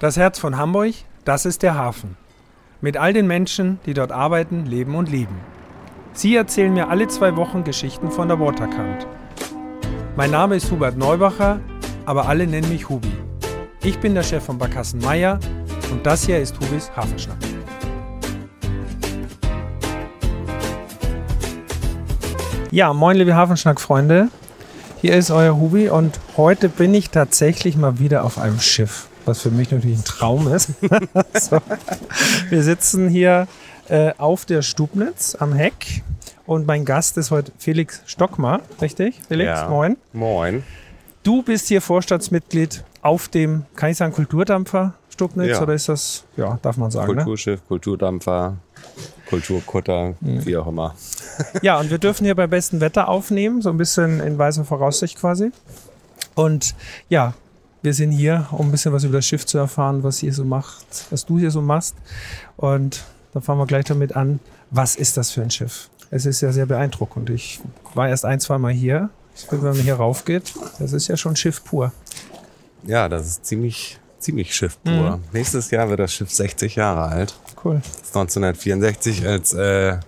Das Herz von Hamburg, das ist der Hafen. Mit all den Menschen, die dort arbeiten, leben und lieben. Sie erzählen mir alle zwei Wochen Geschichten von der Waterkant. Mein Name ist Hubert Neubacher, aber alle nennen mich Hubi. Ich bin der Chef von Barkassen Meier und das hier ist Hubis Hafenschnack. Ja, moin liebe Hafenschnack-Freunde. Hier ist euer Hubi und heute bin ich tatsächlich mal wieder auf einem Schiff, was für mich natürlich ein Traum ist. so. Wir sitzen hier äh, auf der Stubnitz am Heck und mein Gast ist heute Felix Stockmar, richtig? Felix, Ja. moin. Moin. Du bist hier Vorstandsmitglied auf dem, kann ich sagen, Kulturdampfer Stubnitz Ja. oder ist das, ja, darf man sagen, ne? Kulturschiff, Kulturdampfer, Kulturkutter, Mhm. wie auch immer. Ja, und wir dürfen hier bei bestem Wetter aufnehmen, so ein bisschen in weißer Voraussicht quasi. Und ja, wir sind hier, um ein bisschen was über das Schiff zu erfahren, was ihr so macht, was du hier so machst. Und dann fangen wir gleich damit an. Was ist das für ein Schiff? Es ist ja sehr beeindruckend. Ich war erst ein, zwei Mal hier. Ich finde, wenn man hier raufgeht, das ist ja schon Schiff pur. Ja, das ist ziemlich, ziemlich Schiffpur. Mhm. Nächstes Jahr wird das Schiff 60 Jahre alt. Cool. Das ist 1964 als äh,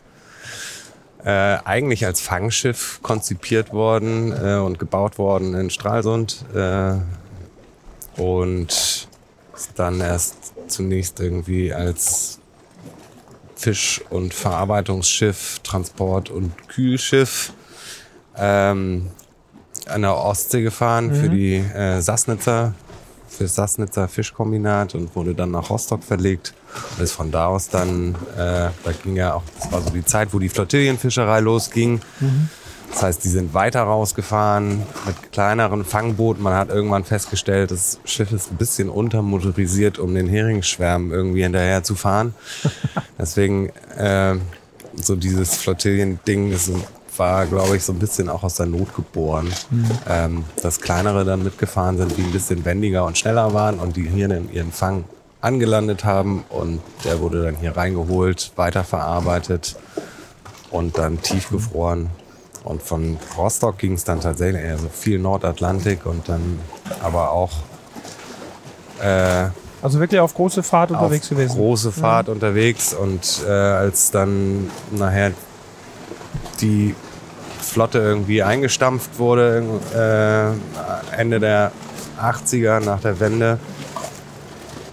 äh, eigentlich als Fangschiff konzipiert worden äh, und gebaut worden in Stralsund. Äh, und ist dann erst zunächst irgendwie als Fisch- und Verarbeitungsschiff, Transport- und Kühlschiff ähm, an der Ostsee gefahren für die äh, Sassnitzer, für das Sassnitzer Fischkombinat und wurde dann nach Rostock verlegt. Und ist von da aus dann, äh, da ging ja auch, das war so die Zeit, wo die Flottillenfischerei losging. Das heißt, die sind weiter rausgefahren mit kleineren Fangbooten. Man hat irgendwann festgestellt, das Schiff ist ein bisschen untermotorisiert, um den Heringsschwärmen irgendwie hinterher zu fahren. Deswegen äh, so dieses Flottillen-Ding ist, war, glaube ich, so ein bisschen auch aus der Not geboren. Ähm, dass kleinere dann mitgefahren sind, die ein bisschen wendiger und schneller waren und die hier dann ihren Fang angelandet haben und der wurde dann hier reingeholt, weiterverarbeitet und dann tiefgefroren. Und von Rostock ging es dann tatsächlich eher so viel Nordatlantik und dann aber auch äh, Also wirklich auf große Fahrt unterwegs auf gewesen. große Fahrt unterwegs und äh, als dann nachher die Flotte irgendwie eingestampft wurde, äh, Ende der 80er nach der Wende,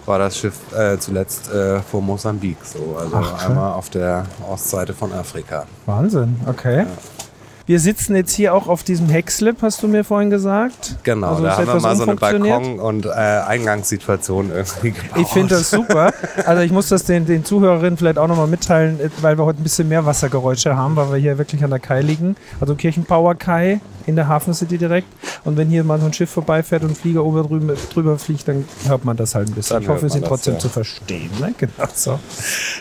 war das Schiff äh, zuletzt äh, vor Mosambik, so also Ach, einmal auf der Ostseite von Afrika. Wahnsinn, okay. Wir sitzen jetzt hier auch auf diesem Heckslip, hast du mir vorhin gesagt. Genau, Also da ist haben wir mal so eine? Balkon- und äh, Eingangssituation irgendwie gebaut. Ich finde das super. Also ich muss das den, den Zuhörerinnen vielleicht auch nochmal mitteilen, äh, weil wir heute ein bisschen mehr Wassergeräusche haben, weil wir hier wirklich an der Kai liegen. Also Kirchenpower Kai in der Hafen City direkt. Und wenn hier mal so ein Schiff vorbeifährt und ein Flieger oben drüber, drüber fliegt, dann hört man das halt ein bisschen. Dann ich hoffe, wir sind das, trotzdem ja. zu verstehen. Ne? Genau so.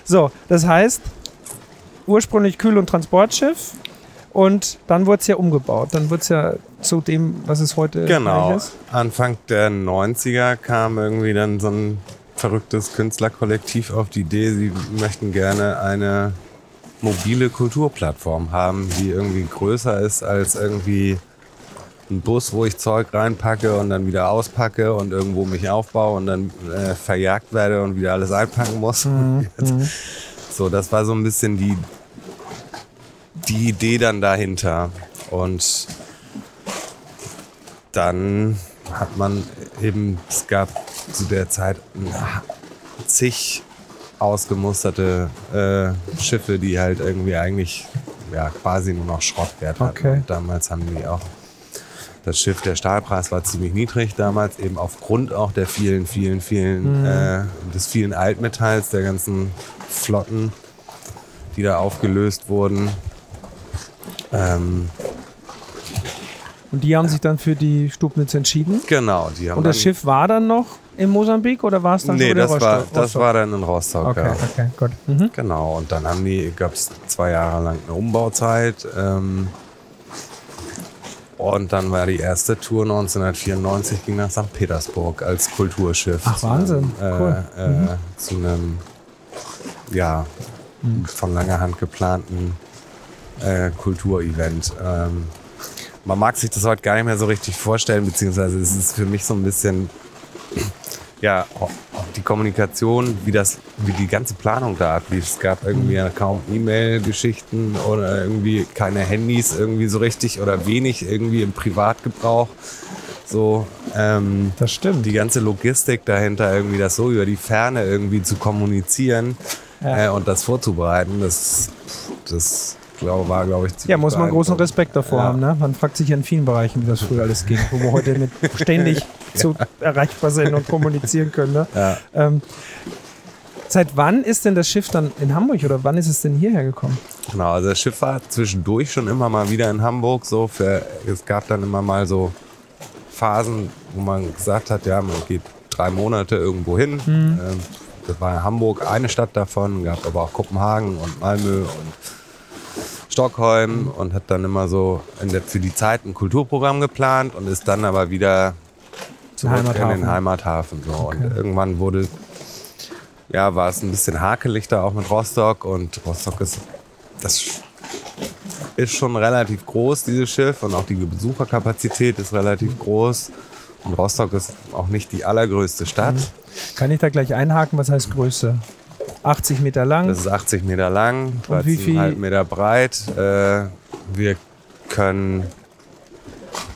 So, das heißt, ursprünglich Kühl- und Transportschiff. Und dann wurde es ja umgebaut. Dann wurde es ja zu dem, was es heute Genau. ist. Anfang der 90er kam irgendwie dann so ein verrücktes Künstlerkollektiv auf die Idee, sie möchten gerne eine mobile Kulturplattform haben, die irgendwie größer ist als irgendwie ein Bus, wo ich Zeug reinpacke und dann wieder auspacke und irgendwo mich aufbaue und dann äh, verjagt werde und wieder alles einpacken muss. Jetzt- So, das war so ein bisschen die, die Idee dann dahinter. Und dann hat man eben, es gab zu der Zeit zig ausgemusterte äh, Schiffe, die halt irgendwie eigentlich ja, quasi nur noch Schrottwert hatten. Okay. Damals haben die auch das Schiff, der Stahlpreis war ziemlich niedrig damals, eben aufgrund auch der vielen, vielen, vielen, äh, des vielen Altmetalls, der ganzen Flotten, die da aufgelöst wurden. Ähm, Und die haben sich dann für die Stubnitz entschieden. genau, die haben Und das Schiff war dann noch in Mosambik oder war es dann Nee, schon wieder das war, Rostock? das war dann in Rostock. Okay, Ja. okay, gut. Mhm. Genau, und dann haben die, gab es zwei Jahre lang eine Umbauzeit. Ähm, und dann war die erste Tour 1994 ging nach St. Petersburg als Kulturschiff. Ach, Wahnsinn, Einem, cool. äh, äh, Zu einem, ja, von langer Hand geplanten äh, Kulturevent. Ähm, man mag sich das heute gar nicht mehr so richtig vorstellen, beziehungsweise es ist für mich so ein bisschen, ja, die Kommunikation, wie das, wie die ganze Planung da ablief. Es gab irgendwie ja kaum E-Mail-Geschichten oder irgendwie keine Handys irgendwie so richtig oder wenig irgendwie im Privatgebrauch. So, ähm, Das stimmt. die ganze Logistik dahinter, irgendwie das so über die Ferne irgendwie zu kommunizieren Ja. äh, und das vorzubereiten, das, das glaube, war, glaube ich, Ja, muss man großen. Respekt davor Ja. haben. Ne? Man fragt sich ja in vielen Bereichen, wie das früher alles ging, wo wir heute mit ständig zu erreichbar sind und kommunizieren können. Ne? Ja. Ähm, seit wann ist denn das Schiff dann in Hamburg oder wann ist es denn hierher gekommen? Genau, also das Schiff war zwischendurch schon immer mal wieder in Hamburg. So für, es gab dann immer mal so Phasen, wo man gesagt hat, ja, man geht drei Monate irgendwo hin. Ähm, das war Hamburg eine Stadt davon, gab aber auch Kopenhagen und Malmö und Stockholm und hat dann immer so der, für die Zeit ein Kulturprogramm geplant und ist dann aber wieder zurück in den Heimathafen. So. Okay. Und irgendwann wurde, ja, war es ein bisschen hakelig da auch mit Rostock und Rostock ist, das ist schon relativ groß, dieses Schiff und auch die Besucherkapazität ist relativ groß. Und Rostock ist auch nicht die allergrößte Stadt. Kann ich da gleich einhaken? Was heißt Größe? 80 Meter lang? Das ist 80 Meter lang, Und wie viel- 13,5 Meter breit. Äh, wir können,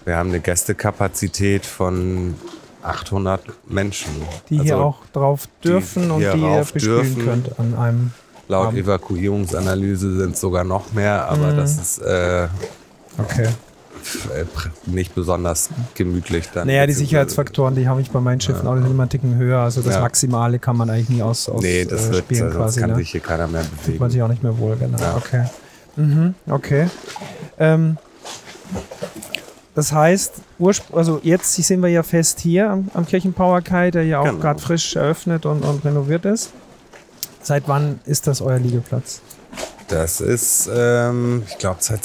wir haben eine Gästekapazität von 800 Menschen. die hier Also auch drauf dürfen und hier die ihr bespielen dürfen. könnt an einem. Laut Abend. Evakuierungsanalyse sind es sogar noch mehr, aber Mhm. das ist äh, Okay. Äh, nicht besonders gemütlich dann. Naja, die Sicherheitsfaktoren, die habe ich bei meinen Schiffen auch, die sind immer einen Ticken höher. Also das Ja. Maximale kann man eigentlich nie aus, aus Nee, das äh, wird, spielen sonst quasi. kann Ne? sich hier keiner mehr Fühlt man bewegen. sich auch nicht mehr wohl, genau. Ja. Okay. Mhm, okay. Ähm, das heißt, also jetzt sind wir ja fest hier am, am Kirchenpower-Kai, der ja auch Genau. gerade frisch eröffnet und, und renoviert ist. Seit wann ist das euer Liegeplatz? Das ist, ähm, ich glaube, seit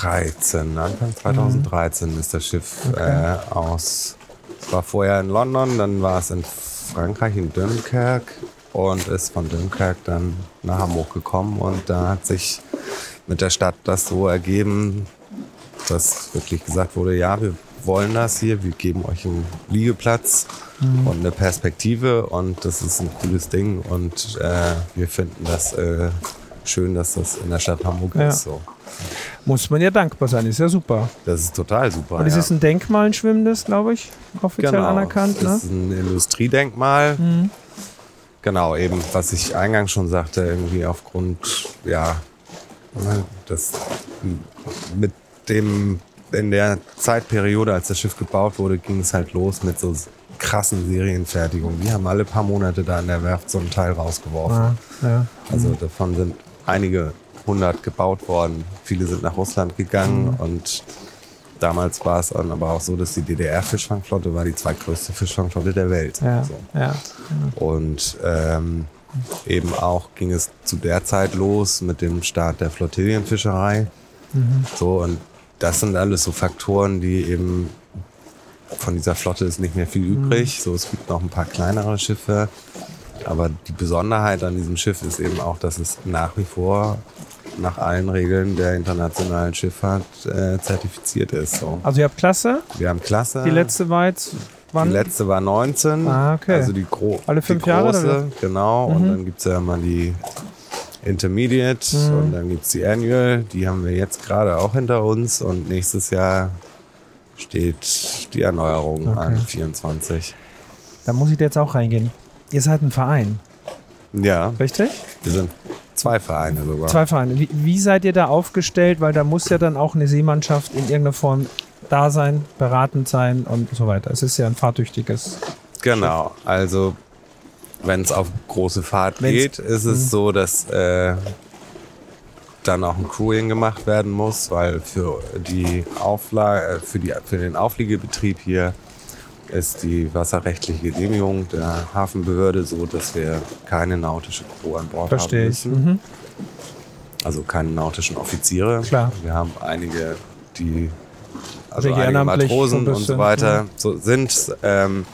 2013, Anfang 2013 ist das Schiff äh, aus. Es war vorher in London, dann war es in Frankreich, in Dunkirk und ist von Dunkirk dann nach Hamburg gekommen und da hat sich mit der Stadt das so ergeben, dass wirklich gesagt wurde, ja, wir wollen das hier, wir geben euch einen Liegeplatz und eine Perspektive und das ist ein cooles Ding und äh, wir finden das äh, schön, dass das in der Stadt Hamburg Ja. ist. So. Muss man ja dankbar sein, ist ja super. Das ist total super. Und es ja. ist ein Denkmal, ein schwimmendes, glaube ich, offiziell genau. anerkannt. Das Ne? ist ein Industriedenkmal. Mhm. Genau, eben, was ich eingangs schon sagte, irgendwie aufgrund, ja, ne, das mit dem, in der Zeitperiode, als das Schiff gebaut wurde, ging es halt los mit so krassen Serienfertigungen. Die haben alle paar Monate da in der Werft so ein Teil rausgeworfen. Ah, ja. Also davon sind einige hundert gebaut worden. Viele sind nach Russland gegangen Mhm. und damals war es dann aber auch so, dass die DDR-Fischfangflotte war die zweitgrößte Fischfangflotte der Welt. Ja, So. ja. Und ähm, eben auch ging es zu der Zeit los mit dem Start der Flottillenfischerei. Mhm. So, und das sind alles so Faktoren, die eben von dieser Flotte ist nicht mehr viel Mhm. übrig. So, es gibt noch ein paar kleinere Schiffe. Aber die Besonderheit an diesem Schiff ist eben auch, dass es nach wie vor nach allen Regeln der internationalen Schifffahrt äh, zertifiziert ist. So. Also ihr habt Klasse, Wir haben Klasse. die letzte war jetzt wann? Die letzte war 19. Ah, okay. Also die, gro Alle fünf die Jahre, große, oder genau. Mhm. Und dann gibt es ja immer die Intermediate Mhm. und dann gibt es die Annual. Die haben wir jetzt gerade auch hinter uns. Und nächstes Jahr steht die Erneuerung Okay. an, 24. Da muss ich jetzt auch reingehen. Ihr seid ein Verein, Ja, richtig? wir sind zwei Vereine sogar. Zwei Vereine. Wie, wie seid ihr da aufgestellt? Weil da muss ja dann auch eine Seemannschaft in irgendeiner Form da sein, beratend sein und so weiter. Es ist ja ein fahrtüchtiges. Genau, also wenn es auf große Fahrt Wenn's- geht, ist es Mhm. so, dass äh, dann auch ein Crewing gemacht werden muss, weil für die Auflage, für, die, für den Aufliegebetrieb hier ist die wasserrechtliche Genehmigung der Hafenbehörde so, dass wir keine nautische Crew an Bord Verstehe haben ich. müssen. Mhm. Also keine nautischen Offiziere. Klar. Wir haben einige, die also einige Matrosen und so weiter so sind. Ähm,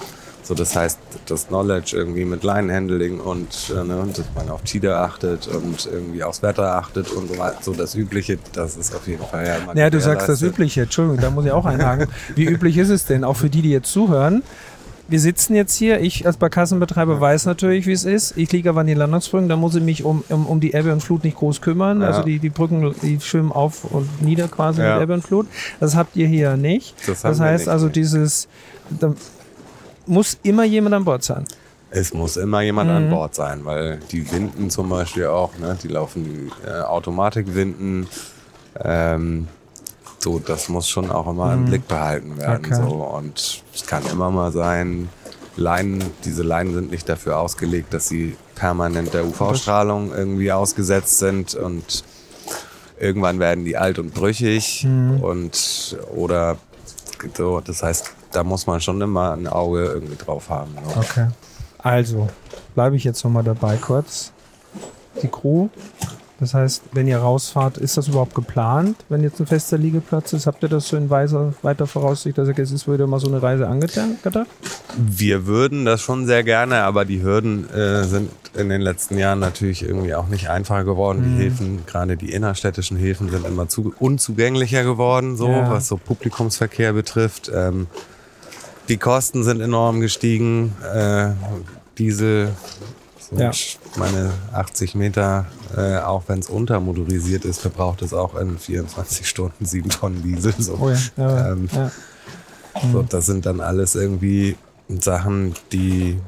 so das heißt, das Knowledge irgendwie mit Line-Handling und, äh, ne, und dass man auf Tide achtet und irgendwie aufs Wetter achtet und so weiter. So das Übliche, das ist auf jeden Fall ja immer Ja, du sagst das. Übliche. Entschuldigung, da muss ich auch einhaken. Wie üblich ist es denn, auch für die, die jetzt zuhören? wir sitzen jetzt hier. Ich als Barkassenbetreiber weiß natürlich, wie es ist. Ich liege aber an den Landungsbrücken, da muss ich mich um, um, um die Ebbe und Flut nicht groß kümmern. Ja. Also die, die Brücken, die schwimmen auf und nieder quasi Ja. mit Ebbe und Flut. Das habt ihr hier nicht. Das Das heißt nicht, also dieses, muss immer jemand an Bord sein. Es muss immer jemand Mhm. an Bord sein, weil die Winden zum Beispiel auch, ne, die laufen äh, Automatikwinden. Ähm, so, das muss schon auch immer im Blick behalten werden. Mhm. Okay. So. Und es kann immer mal sein, Leinen, diese Leinen sind nicht dafür ausgelegt, dass sie permanent der UV-Strahlung irgendwie ausgesetzt sind und irgendwann werden die alt und brüchig Mhm. und oder so, das heißt, da muss man schon immer ein Auge irgendwie drauf haben. So. Okay. Also, bleibe ich jetzt nochmal dabei kurz. Die Crew. Das heißt, wenn ihr rausfahrt, ist das überhaupt geplant, wenn jetzt ein fester Liegeplatz ist? Habt ihr das so in weiser, weiter Voraussicht, dass ihr es ist wieder mal so eine Reise angedacht? Wir würden das schon sehr gerne, aber die Hürden äh, sind in den letzten Jahren natürlich irgendwie auch nicht einfacher geworden. Die Häfen, gerade die innerstädtischen Häfen, sind immer zu, unzugänglicher geworden, so Ja. was so Publikumsverkehr betrifft. Ähm, die Kosten sind enorm gestiegen. Äh, Diesel, so Ja. meine 80 Meter, äh, auch wenn es untermotorisiert ist, verbraucht es auch in 24 Stunden 7 Tonnen Diesel. So. Oh ja. ja, Ähm. So, das sind dann alles irgendwie Sachen, die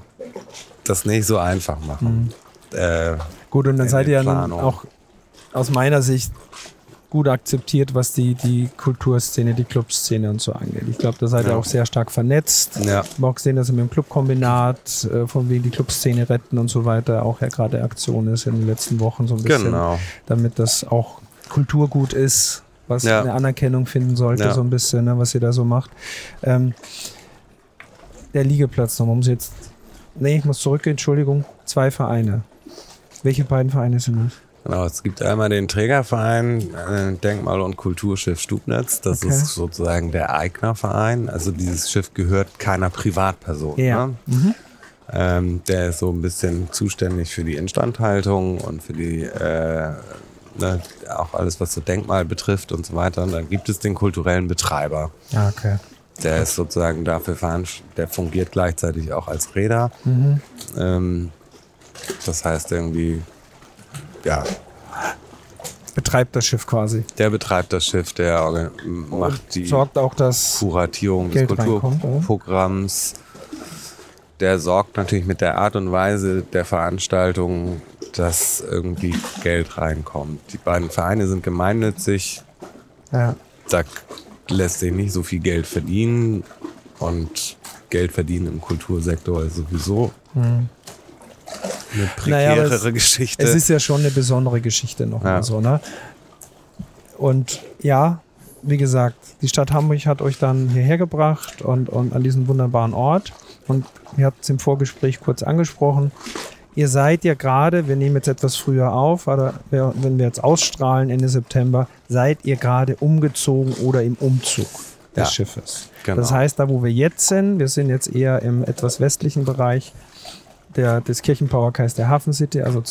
das nicht so einfach machen. Äh, Gut, und dann seid ihr ja nun auch aus meiner Sicht gut akzeptiert, was die, die Kulturszene, die Clubszene und so angeht. Ich glaube, da seid ihr Ja. auch sehr stark vernetzt. ja, Ich habe auch gesehen, dass ihr mit dem Clubkombinat, äh, von wegen die Clubszene retten und so weiter, auch ja gerade Aktion ist in den letzten Wochen so ein bisschen, genau. damit das auch Kulturgut ist, was Ja. eine Anerkennung finden sollte, Ja. so ein bisschen, ne, was ihr da so macht. Ähm, der Liegeplatz nochmal, muss jetzt, nee, ich muss zurückgehen, Entschuldigung, zwei Vereine. Welche beiden Vereine sind das? Genau. Es gibt einmal den Trägerverein äh, Denkmal- und Kulturschiff Stubnitz. Das Okay. ist sozusagen der Eignerverein. Also dieses Schiff gehört keiner Privatperson. Ja. Ne? Mhm. Ähm, der ist so ein bisschen zuständig für die Instandhaltung und für die äh, ne, auch alles, was so Denkmal betrifft und so weiter. Und dann gibt es den kulturellen Betreiber. Ja, okay. Der ist sozusagen dafür veranst- der fungiert gleichzeitig auch als Räder. Mhm. Ähm, das heißt irgendwie, ja, Betreibt das Schiff quasi. der betreibt das Schiff, der macht die Sorgt auch, dass Kuratierung des Geld oder? Kulturprogramms. Der sorgt natürlich mit der Art und Weise der Veranstaltung, dass irgendwie Geld reinkommt. Die beiden Vereine sind gemeinnützig, ja, da lässt sich nicht so viel Geld verdienen und Geld verdienen im Kultursektor ist sowieso eine Naja, aber prekärere Geschichte. Es ist ja schon eine besondere Geschichte noch Ja. so, ne? Und ja, wie gesagt, die Stadt Hamburg hat euch dann hierher gebracht und, und an diesen wunderbaren Ort. Und ihr habt es im Vorgespräch kurz angesprochen. Ihr seid ja gerade, wir nehmen jetzt etwas früher auf, aber wenn wir jetzt ausstrahlen Ende September, seid ihr gerade umgezogen oder im Umzug des Ja, Schiffes. genau. Das heißt, da wo wir jetzt sind, wir sind jetzt eher im etwas westlichen Bereich der, des Kirchenpowerkreis der Hafen City. Also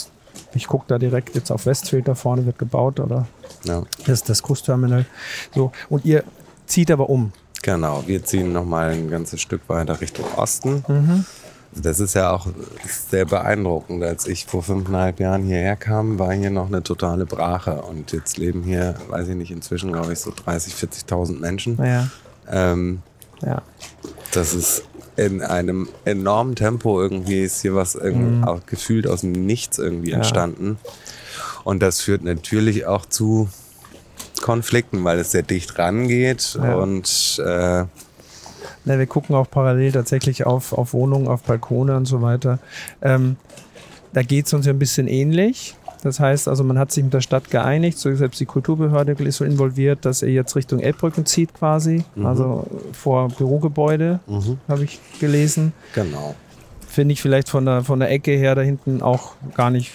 ich gucke da direkt jetzt auf Westfield, da vorne wird gebaut oder ja, das ist das Cruise-Terminal. So, und ihr zieht aber um. genau, wir ziehen nochmal ein ganzes Stück weiter Richtung Osten. Mhm. Das ist ja auch sehr beeindruckend. Als ich vor fünfeinhalb Jahren hierher kam, war hier noch eine totale Brache. Und jetzt leben hier, weiß ich nicht, inzwischen glaube ich so 30.000, 40.000 Menschen. Naja, Ähm, ja. das ist in einem enormen Tempo irgendwie ist hier was irgendwie auch gefühlt aus dem Nichts irgendwie Ja. entstanden. Und das führt natürlich auch zu Konflikten, weil es sehr dicht rangeht Ja. und äh, Na, wir gucken auch parallel tatsächlich auf, auf Wohnungen, auf Balkone und so weiter. Ähm, da geht es uns ja ein bisschen ähnlich. Das heißt also, man hat sich mit der Stadt geeinigt, so selbst die Kulturbehörde ist so involviert, dass er jetzt Richtung Elbbrücken zieht quasi, also vor Bürogebäude, habe ich gelesen. genau. Finde ich vielleicht von der, von der Ecke her da hinten auch gar nicht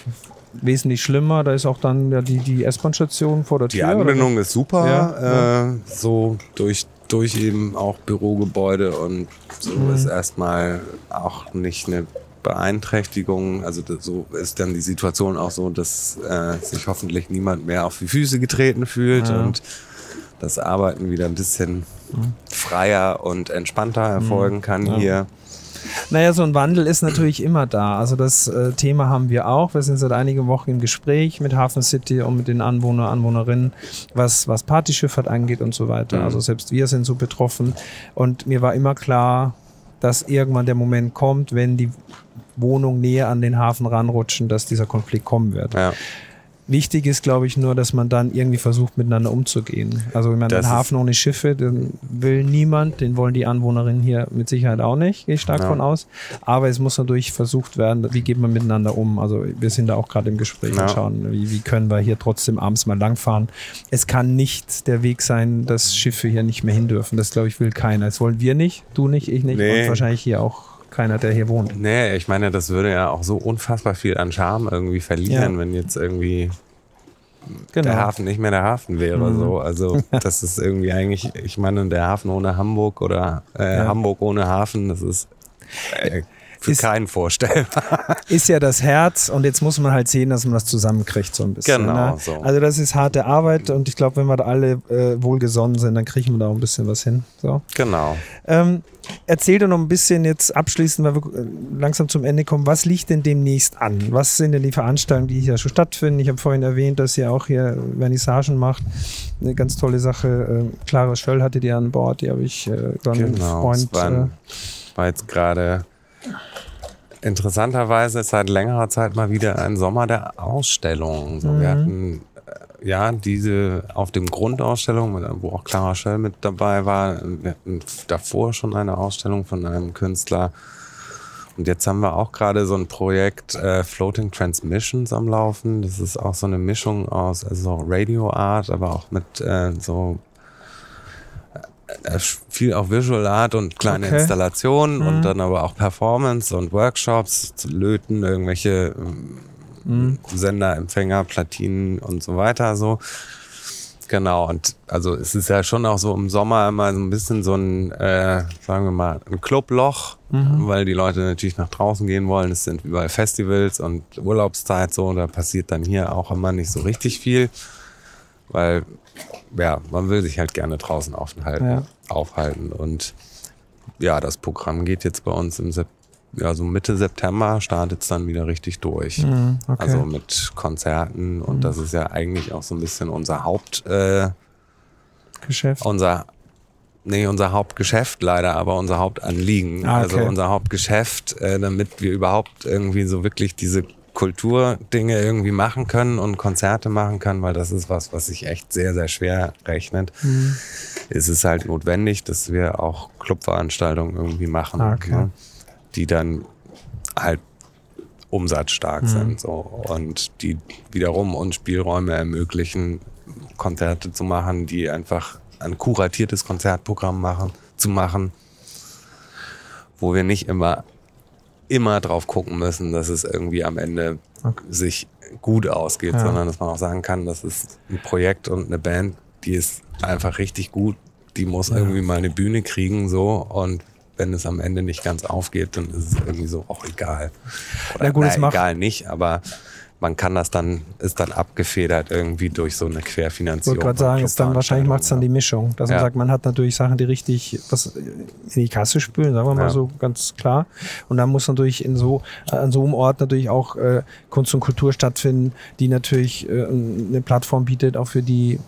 wesentlich schlimmer. Da ist auch dann ja die, die S-Bahn-Station vor der Die Tür. oder? Anbindung ist super, Ja, Äh, so durch, durch eben auch Bürogebäude und so Mhm. ist erstmal auch nicht eine Beeinträchtigung. Also so ist dann die Situation auch so, dass äh, sich hoffentlich niemand mehr auf die Füße getreten fühlt Ja. und das Arbeiten wieder ein bisschen freier und entspannter erfolgen kann Ja. hier. Naja, so ein Wandel ist natürlich immer da. Also das äh, Thema haben wir auch. Wir sind seit einigen Wochen im Gespräch mit Hafen City und mit den Anwohner, Anwohnerinnen, was, was Partyschifffahrt angeht und so weiter. Mhm. Also selbst wir sind so betroffen. Und mir war immer klar, dass irgendwann der Moment kommt, wenn die Wohnungen näher an den Hafen ranrutschen, dass dieser Konflikt kommen wird. Ja. Wichtig ist, glaube ich, nur, dass man dann irgendwie versucht, miteinander umzugehen. Also, wenn man Das den Hafen ohne Schiffe, den will niemand, den wollen die Anwohnerinnen hier mit Sicherheit auch nicht, gehe ich stark Ja. von aus. Aber es muss natürlich versucht werden, wie geht man miteinander um. Also, wir sind da auch gerade im Gespräch Ja. und schauen, wie, wie können wir hier trotzdem abends mal langfahren. Es kann nicht der Weg sein, dass Schiffe hier nicht mehr hin dürfen. Das, glaube ich, will keiner. Das wollen wir nicht, du nicht, ich nicht Nee. und wahrscheinlich hier auch keiner, der hier wohnt. Nee, ich meine, das würde ja auch so unfassbar viel an Charme irgendwie verlieren, Ja. wenn jetzt irgendwie Genau. der Hafen nicht mehr der Hafen wäre. Mhm. So. Also das ist irgendwie eigentlich, ich meine, der Hafen ohne Hamburg oder äh, Ja. Hamburg ohne Hafen, das ist äh, für Ist- keinen vorstellbar. ist ja das Herz und jetzt muss man halt sehen, dass man das zusammenkriegt so ein bisschen. Genau, ne? so. Also das ist harte Arbeit und ich glaube, wenn wir da alle äh, wohlgesonnen sind, dann kriegen wir da auch ein bisschen was hin. So. genau. Ähm, erzähl doch noch ein bisschen jetzt abschließend, weil wir äh, langsam zum Ende kommen. Was liegt denn demnächst an? Was sind denn die Veranstaltungen, die hier schon stattfinden? Ich habe vorhin erwähnt, dass ihr auch hier Vernissagen macht. Eine ganz tolle Sache. Äh, Clara Schöll hatte die an Bord, die habe ich äh, dann Genau. Freund. Es war, Äh, war jetzt gerade interessanterweise seit längerer Zeit mal wieder ein Sommer der Ausstellungen. So, Wir Mhm. hatten äh, ja diese auf dem Grundausstellung, wo auch Clara Schöll mit dabei war. Wir hatten davor schon eine Ausstellung von einem Künstler. Und jetzt haben wir auch gerade so ein Projekt äh, Floating Transmissions am Laufen. Das ist auch so eine Mischung aus also Radio Art, aber auch mit äh, so viel auch Visual Art und kleine Okay. Installationen Mhm. und dann aber auch Performance und Workshops, zu Löten, irgendwelche ähm, Mhm. Sender, Empfänger, Platinen und so weiter so. Genau, und also es ist ja schon auch so im Sommer immer so ein bisschen so ein, äh, sagen wir mal, ein Clubloch, Mhm. weil die Leute natürlich nach draußen gehen wollen. Es sind überall Festivals und Urlaubszeit so, da passiert dann hier auch immer nicht so richtig viel, weil ja, man will sich halt gerne draußen aufhalten, Ja. aufhalten. Und ja, das Programm geht jetzt bei uns im Sep ja, so Mitte September startet es dann wieder richtig durch. Mhm, okay. Also mit Konzerten und das ist ja eigentlich auch so ein bisschen unser Haupt, äh, Geschäft. unser, nee, unser Hauptgeschäft leider, aber unser Hauptanliegen. Ah, okay. Also unser Hauptgeschäft, äh, damit wir überhaupt irgendwie so wirklich diese Kulturdinge irgendwie machen können und Konzerte machen können, weil das ist was, was sich echt sehr, sehr schwer rechnet. Mhm. Es ist halt notwendig, dass wir auch Clubveranstaltungen irgendwie machen, Ah, okay. ne? die dann halt umsatzstark Mhm. sind so und die wiederum uns Spielräume ermöglichen, Konzerte zu machen, die einfach ein kuratiertes Konzertprogramm machen, zu machen, wo wir nicht immer immer drauf gucken müssen, dass es irgendwie am Ende Okay. sich gut ausgeht, Ja. sondern dass man auch sagen kann, das ist ein Projekt und eine Band, die ist einfach richtig gut, die muss irgendwie mal eine Bühne kriegen so und wenn es am Ende nicht ganz aufgeht, dann ist es irgendwie so auch egal. Oder, Na gut, es na, macht- egal nicht, aber man kann das dann, ist dann abgefedert irgendwie durch so eine Ich Querfinanzierung. wollte gerade sagen, ist dann wahrscheinlich macht es dann die Mischung. Dass man Ja. sagt, man hat natürlich Sachen, die richtig was in die Kasse spülen, sagen wir mal Ja. so ganz klar. Und dann muss natürlich in so, an so einem Ort natürlich auch äh, Kunst und Kultur stattfinden, die natürlich äh, eine Plattform bietet, auch für die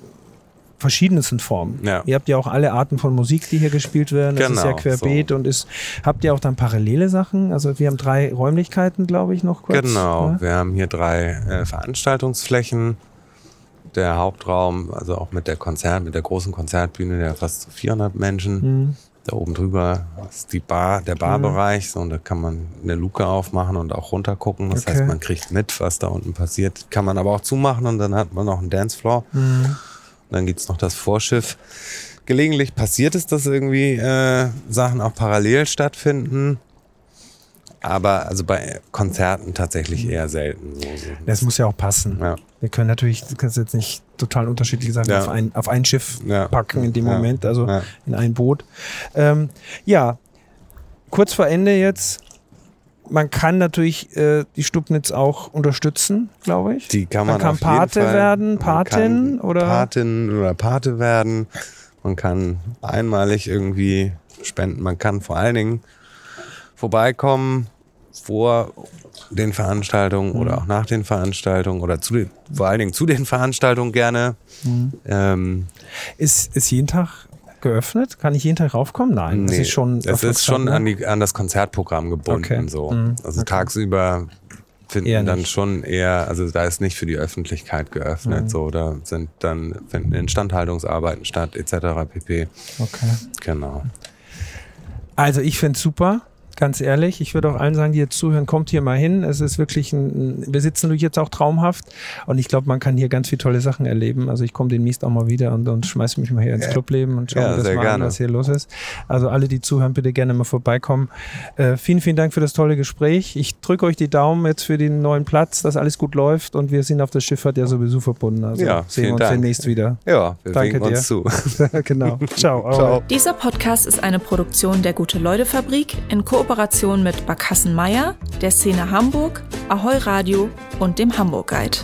verschiedensten Formen. Ja. Ihr habt ja auch alle Arten von Musik, die hier gespielt werden. Das ist ja Genau, querbeet so. und ist, habt ihr auch dann parallele Sachen? Also wir haben drei Räumlichkeiten, glaube ich, noch kurz. Genau, ne? wir haben hier drei äh, Veranstaltungsflächen. Der Hauptraum, also auch mit der Konzert, mit der großen Konzertbühne, der fast 400 Menschen. Mhm. Da oben drüber ist die Bar, der Barbereich, so, und da kann man eine Luke aufmachen und auch runter gucken. Das Okay. heißt, man kriegt mit, was da unten passiert. Kann man aber auch zumachen und dann hat man noch einen Dancefloor. Mhm. Dann gibt's noch das Vorschiff. Gelegentlich passiert es, dass irgendwie äh, Sachen auch parallel stattfinden. Aber also bei Konzerten tatsächlich eher selten. So. Das muss ja auch passen. Ja. Wir können natürlich, du kannst jetzt nicht total unterschiedliche Sachen Ja. auf, ein, auf ein Schiff Ja. packen in dem. Moment, also in ein Boot. Ähm, ja, kurz vor Ende jetzt. Man kann natürlich äh, die Stubnitz auch unterstützen, glaube ich. Die kann Man man, kann auf jeden Pate Fall, werden, Patin oder- Patin oder Pate werden. Man kann einmalig irgendwie spenden. Man kann vor allen Dingen vorbeikommen vor den Veranstaltungen oder auch nach den Veranstaltungen oder zu den, vor allen Dingen zu den Veranstaltungen gerne. Ähm, Ist, ist jeden Tag geöffnet? Kann ich jeden Tag raufkommen? Nein, nee, ist schon. es ist schon ne? an, die, an das Konzertprogramm gebunden. Okay. So. Mhm. Also tagsüber finden Eher dann nicht. schon eher, also da ist nicht für die Öffentlichkeit geöffnet. Mhm. So, da sind dann finden Instandhaltungsarbeiten statt, etc. pp. Okay. Genau. Also ich finde es super. Ganz ehrlich, ich würde auch allen sagen, die jetzt zuhören, kommt hier mal hin. Es ist wirklich ein, wir sitzen natürlich jetzt auch traumhaft und ich glaube, man kann hier ganz viele tolle Sachen erleben. Also ich komme demnächst auch mal wieder und, und schmeiße mich mal hier ins Clubleben und schaue Ja, mir das mal an, was hier los ist. Also alle, die zuhören, bitte gerne mal vorbeikommen. Äh, vielen, vielen Dank für das tolle Gespräch. Ich drücke euch die Daumen jetzt für den neuen Platz, dass alles gut läuft und wir sind auf der Schifffahrt ja sowieso verbunden. Also Ja, sehen wir uns Dank. demnächst wieder. Ja, wir Danke winken uns dir. zu. genau. Ciao. Ciao. Dieser Podcast ist eine Produktion der Gute-Leute-Fabrik in Kooperation mit Barkassen Meier, der Szene Hamburg, Ahoi Radio und dem Hamburg Guide.